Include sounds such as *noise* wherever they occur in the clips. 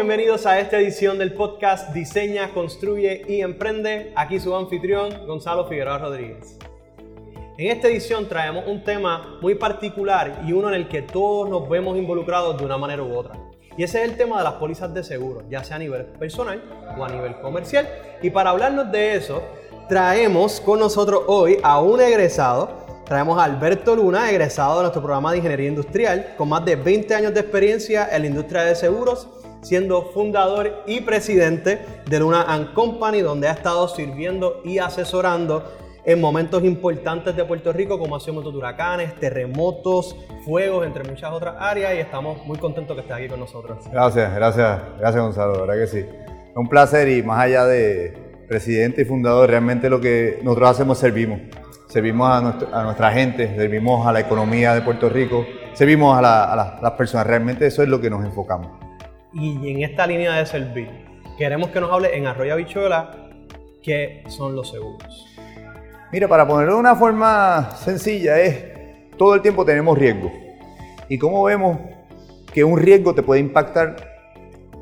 bienvenidos a esta edición del podcast Diseña, Construye y Emprende. Aquí su anfitrión, Gonzalo Figueroa Rodríguez. En esta edición traemos un tema muy particular y uno en el que todos nos vemos involucrados de una manera u otra. Y ese es el tema de las pólizas de seguro, ya sea a nivel personal o a nivel comercial. Y para hablarnos de eso, traemos con nosotros hoy a un egresado Traemos a Alberto Luna, egresado de nuestro programa de Ingeniería Industrial, con más de 20 años de experiencia en la industria de seguros, siendo fundador y presidente de Luna Company, donde ha estado sirviendo y asesorando en momentos importantes de Puerto Rico, como ha sido huracanes, terremotos, fuegos, entre muchas otras áreas, y estamos muy contentos que estés aquí con nosotros. Gracias, gracias, gracias Gonzalo, la verdad que sí. Es un placer y más allá de presidente y fundador, realmente lo que nosotros hacemos servimos servimos a, nuestra gente, servimos a la economía de Puerto Rico, servimos a, las personas. Realmente eso es lo que nos enfocamos. Y en esta línea de servir, queremos que nos hable en Arroyo Bichuela qué son los seguros. Mira, para ponerlo de una forma sencilla, es todo el tiempo tenemos riesgo. Y cómo vemos que un riesgo te puede impactar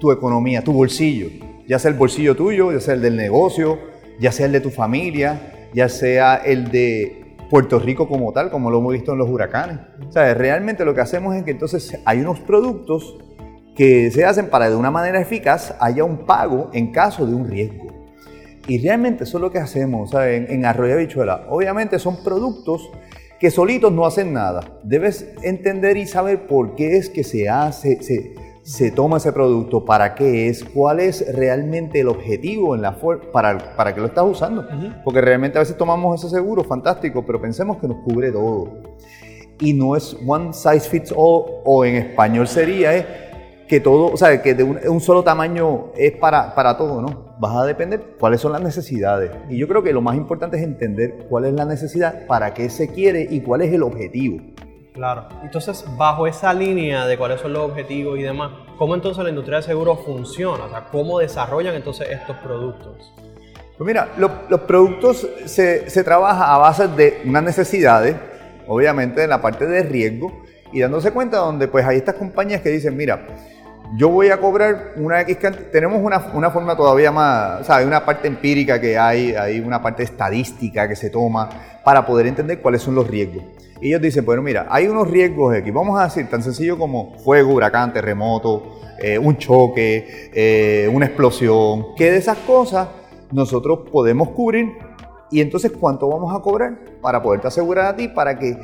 tu economía, tu bolsillo, ya sea el bolsillo tuyo, ya sea el del negocio, ya sea el de tu familia, ya sea el de Puerto Rico como tal, como lo hemos visto en los huracanes. O sea, realmente lo que hacemos es que entonces hay unos productos que se hacen para de una manera eficaz haya un pago en caso de un riesgo. Y realmente eso es lo que hacemos en, en Arroyo Bichuela. Obviamente son productos que solitos no hacen nada. Debes entender y saber por qué es que se hace, se, se toma ese producto, para qué es, cuál es realmente el objetivo en la para, para qué lo estás usando. Porque realmente a veces tomamos ese seguro, fantástico, pero pensemos que nos cubre todo. Y no es one size fits all, o en español sería es que todo, o sea, que de un, solo tamaño es para, para todo, ¿no? Vas a depender cuáles son las necesidades. Y yo creo que lo más importante es entender cuál es la necesidad, para qué se quiere y cuál es el objetivo. Claro. Entonces, bajo esa línea de cuáles son los objetivos y demás, ¿cómo entonces la industria de seguros funciona? O sea, ¿cómo desarrollan entonces estos productos? Pues mira, los productos se, se trabaja a base de unas necesidades, obviamente en la parte de riesgo, y dándose cuenta donde pues hay estas compañías que dicen, mira, yo voy a cobrar una X cantidad. Tenemos una, una, forma todavía más, o sea, hay una parte empírica que hay, hay una parte estadística que se toma para poder entender cuáles son los riesgos. Y ellos dicen, bueno, mira, hay unos riesgos aquí, vamos a decir tan sencillo como fuego, huracán, terremoto, eh, un choque, eh, una explosión, que de esas cosas nosotros podemos cubrir y entonces cuánto vamos a cobrar para poderte asegurar a ti para que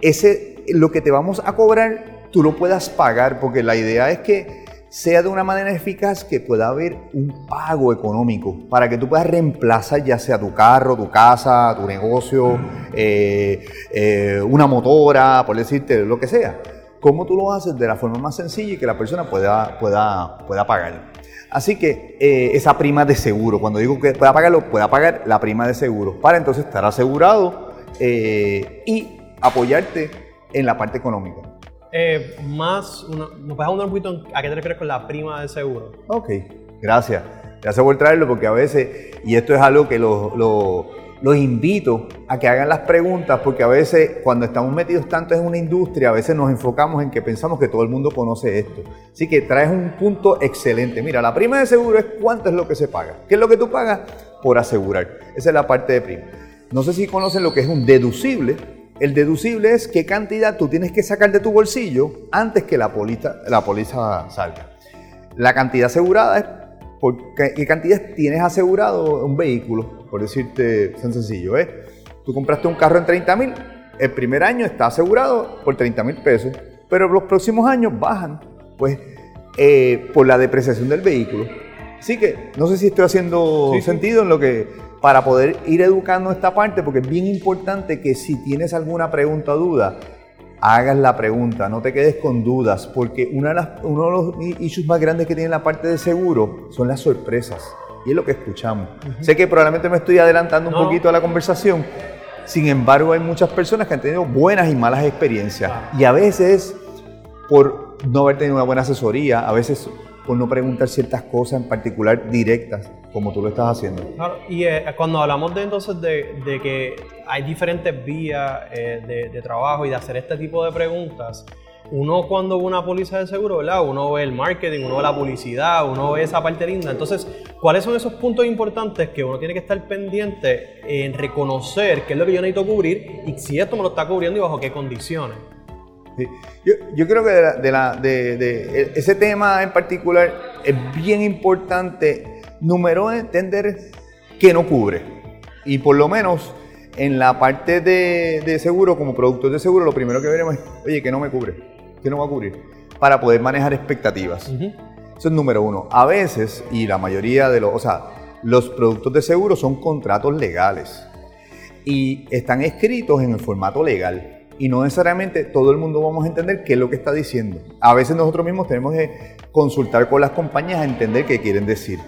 ese, lo que te vamos a cobrar tú lo puedas pagar, porque la idea es que sea de una manera eficaz que pueda haber un pago económico para que tú puedas reemplazar ya sea tu carro, tu casa, tu negocio, eh, eh, una motora, por decirte lo que sea. ¿Cómo tú lo haces de la forma más sencilla y que la persona pueda, pueda, pueda pagar? Así que eh, esa prima de seguro, cuando digo que pueda pagarlo, pueda pagar la prima de seguro para entonces estar asegurado y apoyarte en la parte económica. Eh, más, ¿nos puedes hablar un poquito a qué te refieres con la prima de seguro? Ok, gracias. Gracias por traerlo porque a veces, y esto es algo que los invito a que hagan las preguntas porque a veces cuando estamos metidos tanto en una industria, a veces nos enfocamos en que pensamos que todo el mundo conoce esto. Así que traes un punto excelente. Mira, la prima de seguro es cuánto es lo que se paga. ¿Qué es lo que tú pagas? Por asegurar. Esa es la parte de prima. No sé si conocen lo que es un deducible. El deducible es qué cantidad tú tienes que sacar de tu bolsillo antes que la póliza, la póliza salga. La cantidad asegurada es por qué, cantidad tienes asegurado un vehículo, por decirte tan sencillo. ¿eh? Tú compraste un carro en 30 mil, el primer año está asegurado por 30 mil pesos, pero los próximos años bajan, pues, eh, por la depreciación del vehículo. Así que no sé si estoy haciendo sentido en lo que para poder ir educando esta parte, porque es bien importante que si tienes alguna pregunta o duda, hagas la pregunta, no te quedes con dudas, porque una de las, uno de los issues más grandes que tiene la parte de seguro son las sorpresas, y es lo que escuchamos. Sé que probablemente me estoy adelantando un poquito a la conversación, sin embargo hay muchas personas que han tenido buenas y malas experiencias, y a veces por no haber tenido una buena asesoría, a veces por no preguntar ciertas cosas en particular directas, como tú lo estás haciendo. y eh, cuando hablamos de entonces de, que hay diferentes vías eh, de, trabajo y de hacer este tipo de preguntas, uno cuando ve una póliza de seguro, ¿verdad? Uno ve el marketing, uno ve la publicidad, uno ve esa parte linda. Entonces, ¿cuáles son esos puntos importantes que uno tiene que estar pendiente en reconocer qué es lo que yo necesito cubrir y si esto me lo está cubriendo y bajo qué condiciones? Yo, creo que de, ese tema en particular es bien importante, número entender qué no cubre. Y por lo menos en la parte de, seguro, como productor de seguro, lo primero que veremos es, oye, ¿qué no me cubre? ¿Qué no va a cubrir? Para poder manejar expectativas. Eso es número uno. A veces, y la mayoría de los, o sea, los productos de seguro son contratos legales y están escritos en el formato legal y no necesariamente todo el mundo vamos a entender qué es lo que está diciendo. A veces nosotros mismos tenemos que consultar con las compañías a entender qué quieren decir.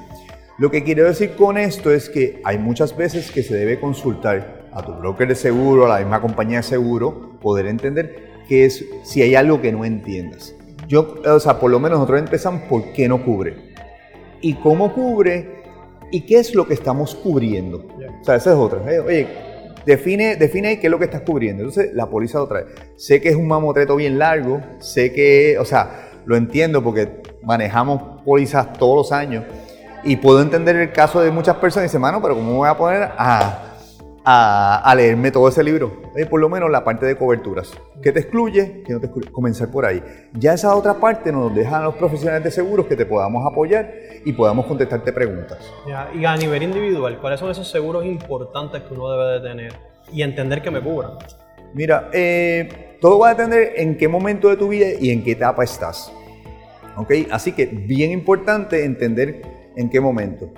Lo que quiero decir con esto es que hay muchas veces que se debe consultar a tu broker de seguro, a la misma compañía de seguro, poder entender qué es si hay algo que no entiendas. Yo, o sea, por lo menos nosotros empezamos por qué no cubre y cómo cubre y qué es lo que estamos cubriendo. O sea, esa es otra. Oye, define, define qué es lo que estás cubriendo. Entonces, la póliza otra vez. Sé que es un mamotreto bien largo, sé que, o sea, lo entiendo porque manejamos pólizas todos los años y puedo entender el caso de muchas personas y dicen, mano, pero ¿cómo voy a poner a, a, leerme todo ese libro? por lo menos la parte de coberturas. ¿Qué te excluye? ¿Qué no te excluye? Comenzar por ahí. Ya esa otra parte nos dejan los profesionales de seguros que te podamos apoyar y podamos contestarte preguntas. y a nivel individual, ¿cuáles son esos seguros importantes que uno debe de tener y entender que me cubran? Mira, eh, todo va a depender en qué momento de tu vida y en qué etapa estás. ¿Ok? Así que bien importante entender en qué momento.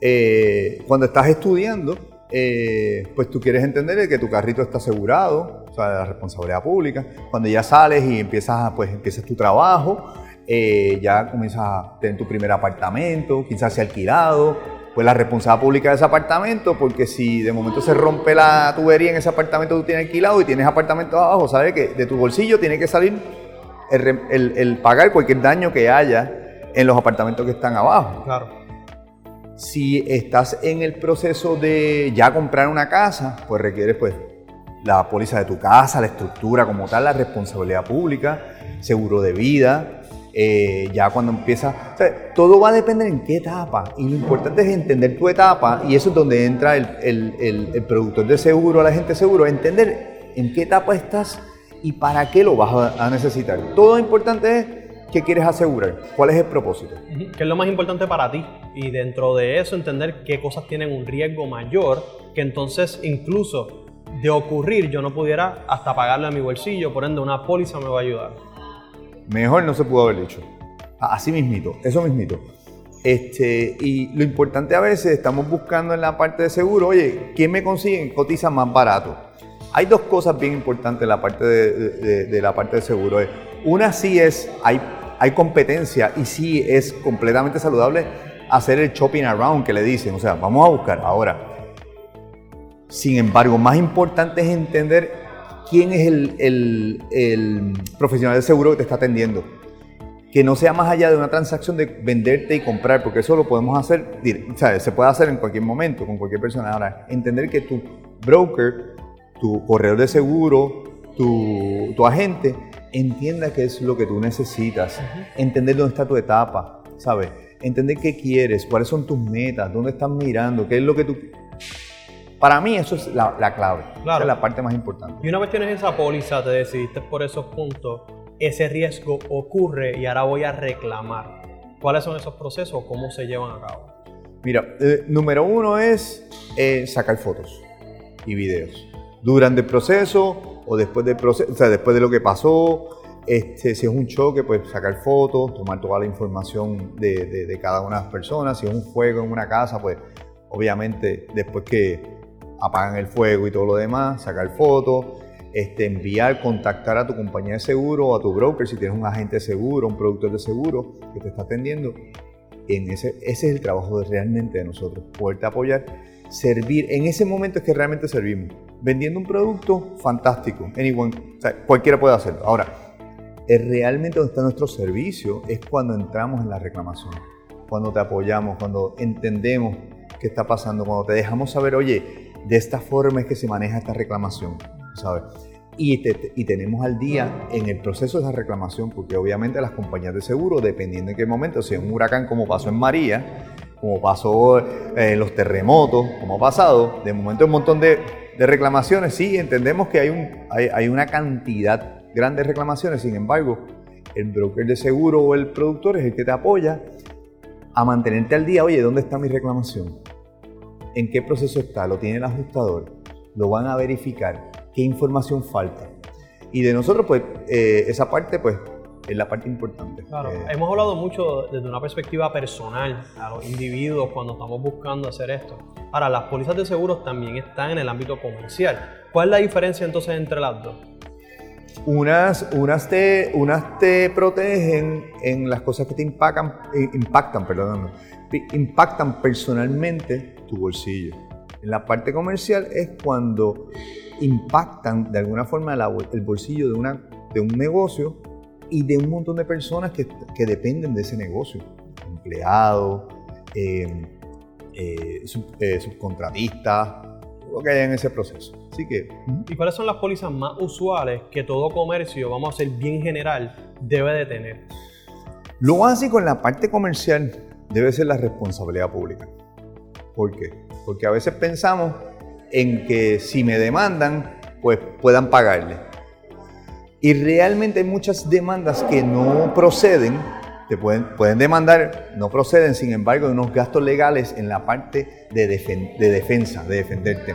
Eh, cuando estás estudiando, eh, pues tú quieres entender que tu carrito está asegurado, o sea, la responsabilidad pública. Cuando ya sales y empiezas, pues empiezas tu trabajo, eh, ya comienzas a tener tu primer apartamento, quizás sea alquilado, pues la responsabilidad pública de ese apartamento, porque si de momento se rompe la tubería en ese apartamento que tú tienes alquilado y tienes apartamento abajo, sabes que de tu bolsillo tiene que salir el, pagar cualquier daño que haya en los apartamentos que están abajo. Claro. Si estás en el proceso de ya comprar una casa, pues requieres pues la póliza de tu casa, la estructura como tal, la responsabilidad pública, seguro de vida, eh, ya cuando empieza, todo va a depender en qué etapa y lo importante es entender tu etapa y eso es donde entra el, productor de seguro, la gente de seguro, entender en qué etapa estás y para qué lo vas a, necesitar. Todo lo importante es qué quieres asegurar, cuál es el propósito. ¿Qué es lo más importante para ti? Y dentro de eso entender qué cosas tienen un riesgo mayor que entonces incluso de ocurrir yo no pudiera hasta pagarle a mi bolsillo, por ende una póliza me va a ayudar. Mejor no se pudo haber hecho. Así mismito, eso mismito. Este, y lo importante a veces estamos buscando en la parte de seguro, oye, ¿quién me consigue? Cotiza más barato. Hay dos cosas bien importantes en la parte de, la parte de seguro. Una sí es, hay, hay competencia y sí es completamente saludable hacer el shopping around que le dicen. O sea, vamos a buscar ahora. Sin embargo, más importante es entender quién es el, profesional de seguro que te está atendiendo. Que no sea más allá de una transacción de venderte y comprar, porque eso lo podemos hacer, o se puede hacer en cualquier momento, con cualquier persona. Ahora, entender que tu broker, tu corredor de seguro, tu, agente, entienda qué es lo que tú necesitas, entender dónde está tu etapa, ¿sabes? Entender qué quieres, cuáles son tus metas, dónde estás mirando, qué es lo que tú para mí eso es la, clave, esa es la parte más importante. Y una vez tienes esa póliza, te decidiste por esos puntos, ese riesgo ocurre y ahora voy a reclamar. ¿Cuáles son esos procesos? ¿Cómo se llevan a cabo? Mira, eh, número uno es eh, sacar fotos y videos. Durante el proceso o después del proceso, o sea, después de lo que pasó, este, si es un choque, pues sacar fotos, tomar toda la información de, de, cada una de las personas. Si es un fuego en una casa, pues obviamente después que apagan el fuego y todo lo demás, sacar fotos, este, enviar, contactar a tu compañía de seguro o a tu broker si tienes un agente de seguro, un productor de seguro que te está atendiendo. En ese, ese es el trabajo de, realmente de nosotros, poderte apoyar, servir. En ese momento es que realmente servimos. Vendiendo un producto, fantástico. Anyone, cualquiera puede hacerlo. Ahora, realmente donde está nuestro servicio es cuando entramos en la reclamación, cuando te apoyamos, cuando entendemos qué está pasando, cuando te dejamos saber, oye, de esta forma es que se maneja esta reclamación, ¿sabes? y, tenemos al día en el proceso de esa reclamación, porque obviamente las compañías de seguro, dependiendo en qué momento, si es un huracán como pasó en María, como pasó en los terremotos, como ha pasado, de momento un montón de, de reclamaciones, sí, entendemos que hay, un, hay, hay una cantidad grande de reclamaciones, sin embargo, el broker de seguro o el productor es el que te apoya a mantenerte al día, oye, ¿dónde está mi reclamación? ¿En qué proceso está? ¿Lo tiene el ajustador? ¿Lo van a verificar? ¿Qué información falta? Y de nosotros, pues, eh, esa parte, pues, es la parte importante. Claro, eh, hemos hablado mucho desde una perspectiva personal a los individuos cuando estamos buscando hacer esto. Ahora, las pólizas de seguros también están en el ámbito comercial. ¿Cuál es la diferencia entonces entre las dos? Unas, unas, te, unas te protegen en las cosas que te impactan, eh, impactan, perdón, impactan personalmente tu bolsillo. En la parte comercial es cuando impactan de alguna forma el bolsillo de, una, de un negocio y de un montón de personas que, que dependen de ese negocio. Empleados, eh, eh, subcontratistas, lo que haya en ese proceso. Así que. ¿Y cuáles son las pólizas más usuales que todo comercio, vamos a ser bien general, debe de tener? Lo básico en la parte comercial debe ser la responsabilidad pública. ¿Por qué? Porque a veces pensamos en que si me demandan, pues puedan pagarle. Y realmente hay muchas demandas que no proceden, te pueden, pueden demandar, no proceden, sin embargo, de unos gastos legales en la parte de, de defensa, de defenderte.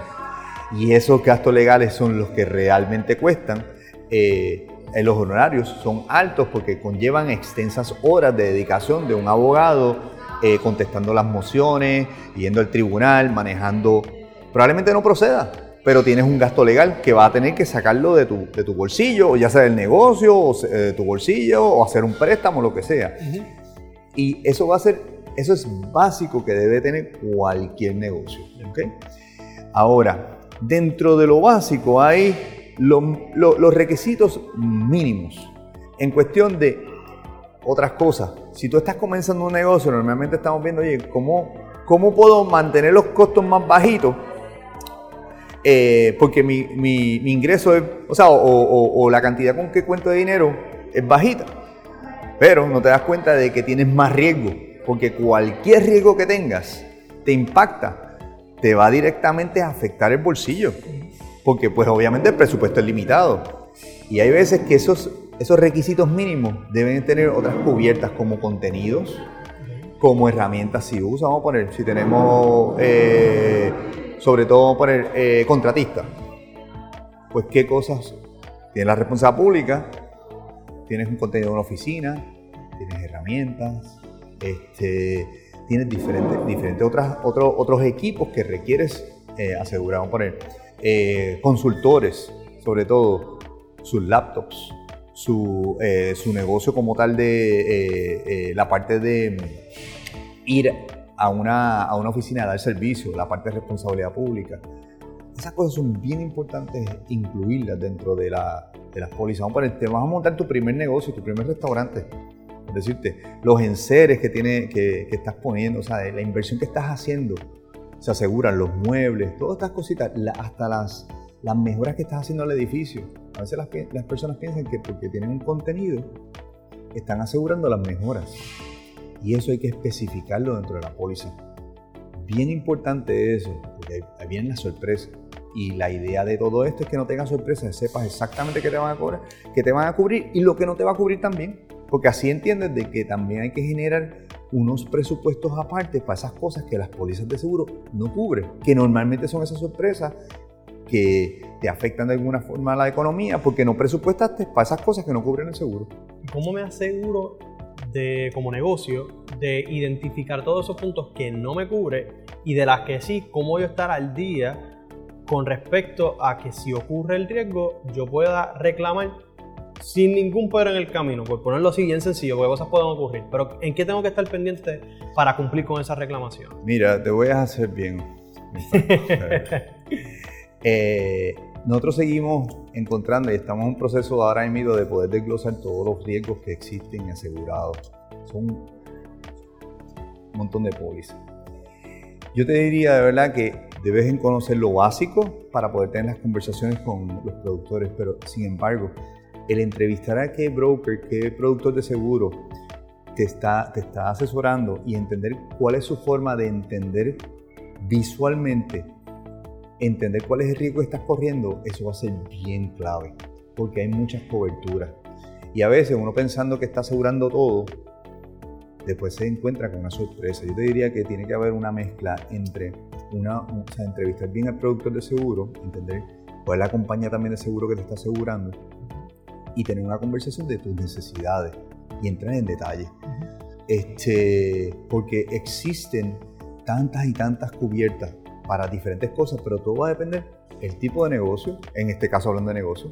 Y esos gastos legales son los que realmente cuestan. Eh, los honorarios son altos porque conllevan extensas horas de dedicación de un abogado eh, contestando las mociones, yendo al tribunal, manejando. Probablemente no proceda, pero tienes un gasto legal que va a tener que sacarlo de tu, de tu bolsillo, o ya sea del negocio, o de tu bolsillo, o hacer un préstamo, lo que sea. Y eso va a ser, eso es básico que debe tener cualquier negocio. ¿okay? Ahora, dentro de lo básico hay los requisitos mínimos en cuestión de otras cosas. Si tú estás comenzando un negocio, normalmente estamos viendo, oye, ¿cómo, cómo puedo mantener los costos más bajitos? Eh, porque mi, ingreso es, o sea, o, la cantidad con que cuento de dinero es bajita. Pero no te das cuenta de que tienes más riesgo, porque cualquier riesgo que tengas te impacta te va directamente a afectar el bolsillo, porque pues obviamente el presupuesto es limitado. Y hay veces que esos, esos requisitos mínimos deben tener otras cubiertas como contenidos, como herramientas si usa, vamos a poner, si tenemos, eh, sobre todo a poner eh, contratistas, pues qué cosas, tienes la responsabilidad pública, tienes un contenido de una oficina, tienes herramientas, este, tienes diferentes, diferentes otras, otros otros equipos que requieres eh, asegurar. Vamos a poner eh, consultores, sobre todo sus laptops, su, eh, su, negocio como tal de la parte de ir a una, a una oficina a dar servicio, la parte de responsabilidad pública. Esas cosas son bien importantes incluirlas dentro de, la, de las pólizas. Vamos a te vas a montar tu primer negocio, tu primer restaurante decirte, los enseres que, tiene, que, estás poniendo, o sea, la inversión que estás haciendo, se aseguran los muebles, todas estas cositas, hasta las, las mejoras que estás haciendo al edificio. A veces las, las personas piensan que porque tienen un contenido, están asegurando las mejoras. Y eso hay que especificarlo dentro de la póliza. Bien importante eso, porque ahí viene la sorpresa. Y la idea de todo esto es que no tengas sorpresas, sepas exactamente qué te van a cobrar, qué te van a cubrir y lo que no te va a cubrir también. Porque así entiendes de que también hay que generar unos presupuestos aparte para esas cosas que las pólizas de seguro no cubren, que normalmente son esas sorpresas que te afectan de alguna forma a la economía porque no presupuestaste para esas cosas que no cubren el seguro. ¿Y cómo me aseguro de, como negocio de identificar todos esos puntos que no me cubre y de las que sí, cómo yo estar al día con respecto a que si ocurre el riesgo yo pueda reclamar sin ningún pero en el camino, por ponerlo así bien sencillo, porque cosas pueden ocurrir. Pero ¿en qué tengo que estar pendiente para cumplir con esa reclamación? Mira, te voy a hacer bien. *laughs* Eh, nosotros seguimos encontrando y estamos en un proceso ahora mismo de poder desglosar todos los riesgos que existen asegurados. Son un montón de pólizas. Yo te diría de verdad que debes conocer lo básico para poder tener las conversaciones con los productores, pero sin embargo, el entrevistar a qué broker, qué productor de seguro te está, te está asesorando y entender cuál es su forma de entender visualmente, entender cuál es el riesgo que estás corriendo, eso va a ser bien clave, porque hay muchas coberturas. Y a veces uno pensando que está asegurando todo, después se encuentra con una sorpresa. Yo te diría que tiene que haber una mezcla entre una, o sea, entrevistar bien al productor de seguro, entender cuál es la compañía también de seguro que te está asegurando y tener una conversación de tus necesidades y entrar en detalle. este, porque existen tantas y tantas cubiertas para diferentes cosas, pero todo va a depender el tipo de negocio, en este caso hablando de negocio,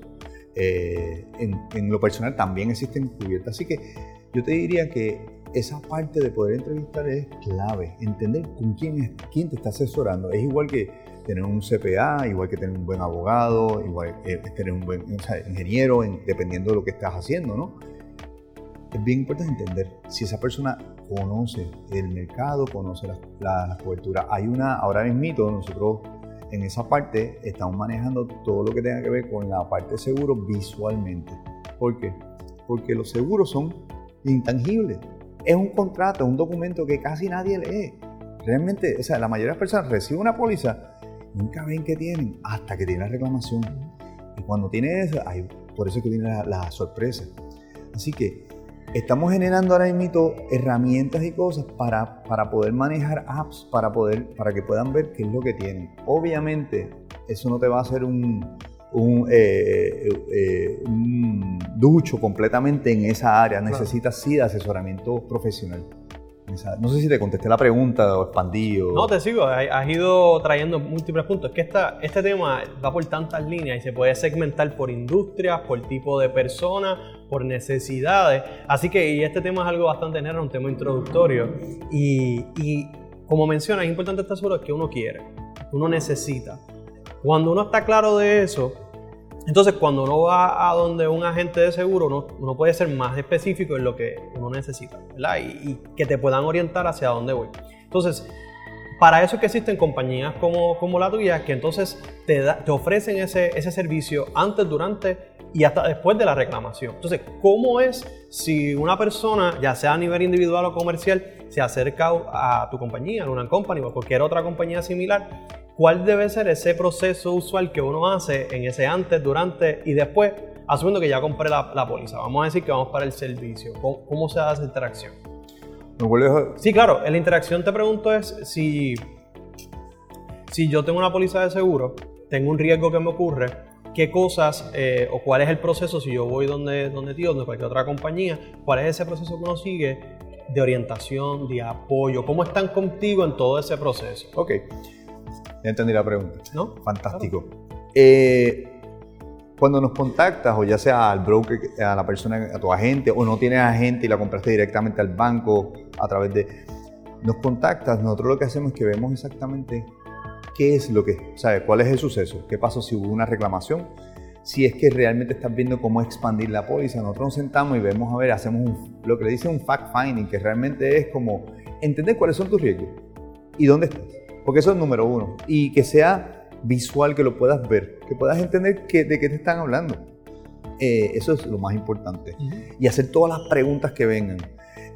eh, en, en, lo personal también existen cubiertas, así que yo te diría que esa parte de poder entrevistar es clave, entender con quién, quién te está asesorando. Es igual que tener un CPA, igual que tener un buen abogado, igual que tener un buen ingeniero, dependiendo de lo que estás haciendo, ¿no? Es bien importante entender si esa persona conoce el mercado, conoce las la, coberturas. Hay una, ahora mismo nosotros en esa parte estamos manejando todo lo que tenga que ver con la parte de seguro visualmente. ¿Por qué? Porque los seguros son intangibles es un contrato, es un documento que casi nadie lee. Realmente, o sea, la mayoría de las personas reciben una póliza, nunca ven que tienen hasta que tienen la reclamación. Y cuando tiene eso, por eso es que viene la, sorpresa. Así que estamos generando ahora mismo herramientas y cosas para, para poder manejar apps, para, poder, para que puedan ver qué es lo que tienen. Obviamente, eso no te va a hacer un, un, eh, eh, un, ducho completamente en esa área, necesitas sí de asesoramiento profesional. No sé si te contesté la pregunta o expandí No, te sigo, has ido trayendo múltiples puntos. Es que esta, este tema va por tantas líneas y se puede segmentar por industrias, por tipo de personas, por necesidades. Así que este tema es algo bastante general, un tema introductorio. Y, y como menciona, es importante estar seguro de que uno quiere, uno necesita. Cuando uno está claro de eso, entonces cuando uno va a donde un agente de seguro, uno, puede ser más específico en lo que uno necesita, ¿verdad? Y, que te puedan orientar hacia dónde voy. Entonces, para eso es que existen compañías como, como la tuya, que entonces te, te ofrecen ese, ese servicio antes, durante y hasta después de la reclamación. Entonces, ¿cómo es si una persona, ya sea a nivel individual o comercial, se acerca a tu compañía, a una company o a cualquier otra compañía similar ¿Cuál debe ser ese proceso usual que uno hace en ese antes, durante y después, asumiendo que ya compré la, póliza? Vamos a decir que vamos para el servicio. ¿Cómo, se da esa interacción? Sí, claro. En la interacción te pregunto es si, si yo tengo una póliza de seguro, tengo un riesgo que me ocurre, qué cosas eh, o cuál es el proceso si yo voy donde, donde ti, donde cualquier otra compañía, cuál es ese proceso que uno sigue de orientación, de apoyo, cómo están contigo en todo ese proceso. Ok. Ya entendí la pregunta. ¿No? Fantástico. Eh, cuando nos contactas, o ya sea al broker, a la persona, a tu agente, o no tienes agente y la compraste directamente al banco a través de. Nos contactas, nosotros lo que hacemos es que vemos exactamente qué es lo que. ¿Sabes? ¿Cuál es el suceso? ¿Qué pasó si hubo una reclamación? Si es que realmente estás viendo cómo expandir la póliza, nosotros nos sentamos y vemos, a ver, hacemos lo que le dice un fact finding, que realmente es como entender cuáles son tus riesgos y dónde estás. Porque eso es número uno. Y que sea visual, que lo puedas ver, que puedas entender que, de qué te están hablando. Eh, eso es lo más importante. Y hacer todas las preguntas que vengan.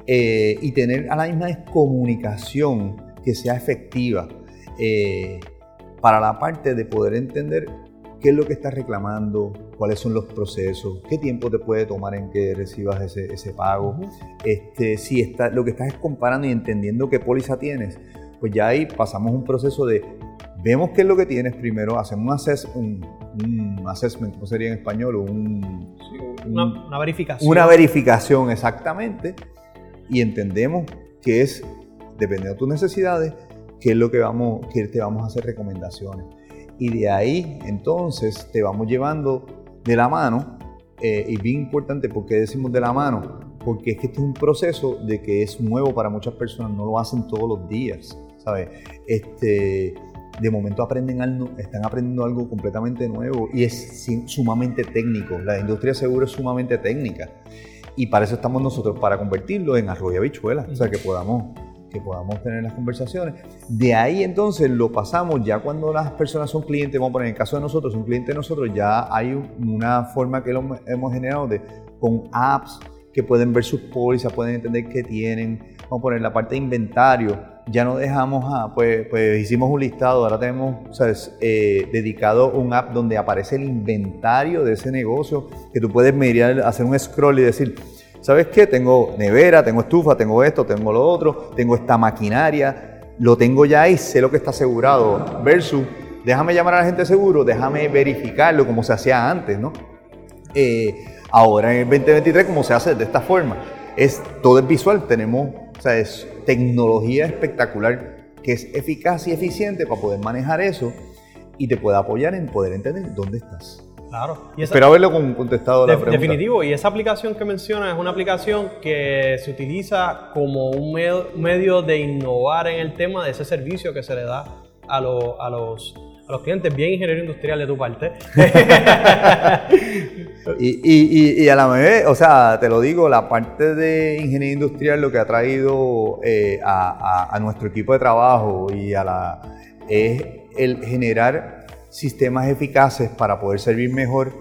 Eh, y tener a la misma vez comunicación que sea efectiva eh, para la parte de poder entender qué es lo que estás reclamando, cuáles son los procesos, qué tiempo te puede tomar en que recibas ese, ese pago, este, si está, lo que estás es comparando y entendiendo qué póliza tienes pues ya ahí pasamos un proceso de, vemos qué es lo que tienes primero, hacemos un, un, assessment, ¿cómo sería en español? Un, una, verificación. Una verificación, exactamente, y entendemos que es, dependiendo de tus necesidades, qué es lo que, vamos, que te vamos a hacer recomendaciones. Y de ahí, entonces, te vamos llevando de la mano, eh, y bien importante, porque decimos de la mano? Porque es que este es un proceso de que es nuevo para muchas personas, no lo hacen todos los días. ¿Sabes? Este, de momento aprenden algo, están aprendiendo algo completamente nuevo y es sumamente técnico. La industria seguro es sumamente técnica y para eso estamos nosotros, para convertirlo en arroyo habichuela, o sea, que podamos, que podamos tener las conversaciones. De ahí entonces lo pasamos, ya cuando las personas son clientes, vamos a poner en el caso de nosotros, un cliente de nosotros, ya hay una forma que lo hemos generado de, con apps que pueden ver sus pólizas, pueden entender qué tienen. Vamos a poner la parte de inventario. Ya no dejamos, a, pues, pues hicimos un listado, ahora tenemos ¿sabes? Eh, dedicado un app donde aparece el inventario de ese negocio, que tú puedes mirar, hacer un scroll y decir, ¿sabes qué? Tengo nevera, tengo estufa, tengo esto, tengo lo otro, tengo esta maquinaria, lo tengo ya ahí, sé lo que está asegurado, versus, déjame llamar a la gente seguro, déjame verificarlo como se hacía antes, ¿no? Eh, ahora en el 2023, como se hace de esta forma, es todo es visual, tenemos, o sea, es tecnología espectacular que es eficaz y eficiente para poder manejar eso y te puede apoyar en poder entender dónde estás. Claro. Y Espero haberlo contestado la pregunta. Definitivo. Y esa aplicación que menciona es una aplicación que se utiliza como un medio de innovar en el tema de ese servicio que se le da a, a los a los clientes, bien ingeniero industrial de tu parte. *laughs* y, a la vez, o sea, te lo digo, la parte de ingeniería industrial lo que ha traído eh, a, a, nuestro equipo de trabajo y a la es el generar sistemas eficaces para poder servir mejor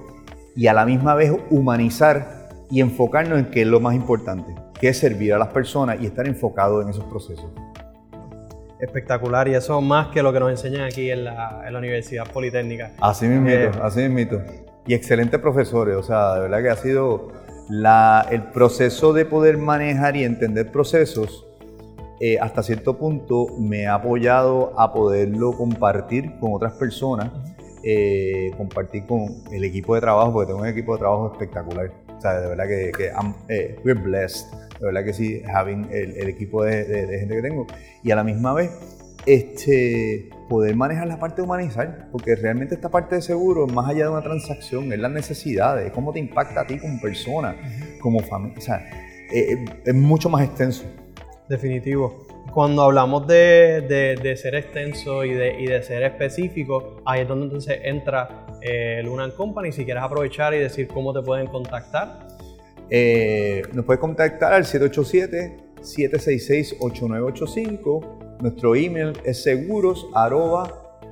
y a la misma vez humanizar y enfocarnos en qué es lo más importante, que es servir a las personas y estar enfocado en esos procesos. Espectacular, y eso más que lo que nos enseñan aquí en la, Universidad Politécnica. Así mismo, eh, así mismo. Y excelentes profesores, o sea, de verdad que ha sido la, el proceso de poder manejar y entender procesos eh, hasta cierto punto me ha apoyado a poderlo compartir con otras personas, eh, compartir con el equipo de trabajo, porque tengo un equipo de trabajo espectacular. O sea, de verdad que, que eh, we're blessed, de verdad que sí, having el, equipo de, gente que tengo. Y a la misma vez, este, poder manejar la parte de humanizar, porque realmente esta parte de seguro, más allá de una transacción, es las necesidades, es cómo te impacta a ti como persona, como familia, o sea, es mucho más extenso. Definitivo. Cuando hablamos de, de, ser extenso y de, y de, ser específico, ahí es donde entonces entra eh, Luna Company. Si quieres aprovechar y decir cómo te pueden contactar. Eh, nos puedes contactar al 787-766-8985. Nuestro email es seguros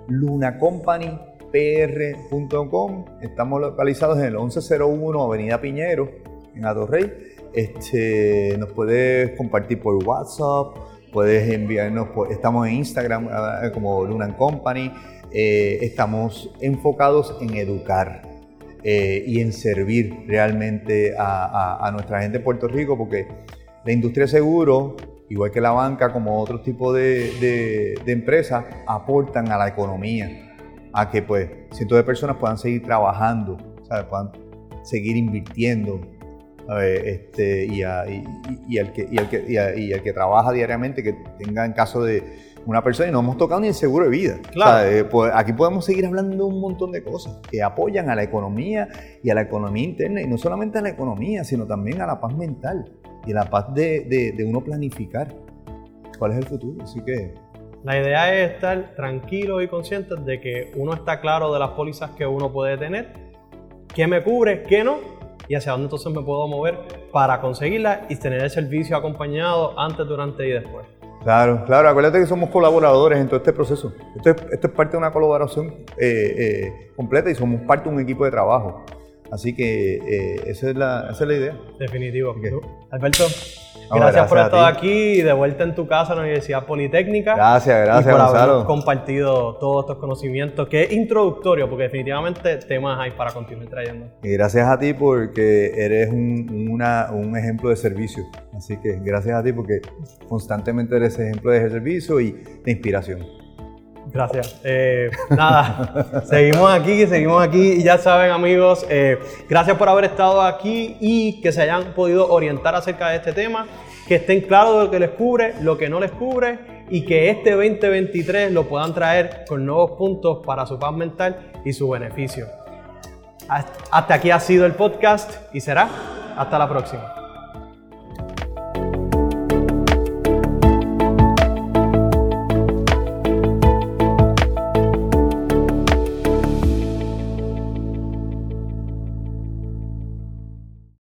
lunacompanypr.com. Estamos localizados en el 1101 Avenida Piñero, en Atorrey. Este, nos puedes compartir por WhatsApp, puedes enviarnos, estamos en Instagram eh, como Lunan Company, eh, estamos enfocados en educar eh, y en servir realmente a, nuestra gente de Puerto Rico, porque la industria de seguro, igual que la banca, como otros tipos de, empresas, aportan a la economía, a que pues cientos de personas puedan seguir trabajando, puedan seguir invirtiendo, este, y, y, al que, y, que, trabaja diariamente, que tenga en caso de una persona, y no hemos tocado ni el seguro de vida. Claro. Eh, pues, aquí podemos seguir hablando de un montón de cosas que apoyan a la economía y a la economía interna, y no solamente a la economía, sino también a la paz mental y a la paz de, de uno planificar cuál es el futuro. Así que la idea es estar tranquilo y consciente de que uno está claro de las pólizas que uno puede tener, qué me cubre, qué no, y hacia dónde entonces me puedo mover para conseguirla y tener el servicio acompañado antes, durante y después. Claro, claro, acuérdate que somos colaboradores en todo este proceso. Esto es, parte de una colaboración eh, eh, completa y somos parte de un equipo de trabajo. Así que eh, esa, es la, esa, es la, idea. Definitivo. Alberto, gracias, por estar aquí de vuelta en tu casa en la Universidad Politécnica. Gracias, gracias, por haber compartido todos estos conocimientos, que es introductorio, porque definitivamente temas hay para continuar trayendo. Y gracias a ti porque eres un, un ejemplo de servicio. Así que gracias a ti porque constantemente eres ejemplo de servicio y de inspiración. Gracias. Eh, nada, *laughs* seguimos aquí, seguimos aquí y ya saben amigos, eh, gracias por haber estado aquí y que se hayan podido orientar acerca de este tema, que estén claros de lo que les cubre, lo que no les cubre y que este 2023 lo puedan traer con nuevos puntos para su paz mental y su beneficio. Hasta aquí ha sido el podcast y será hasta la próxima.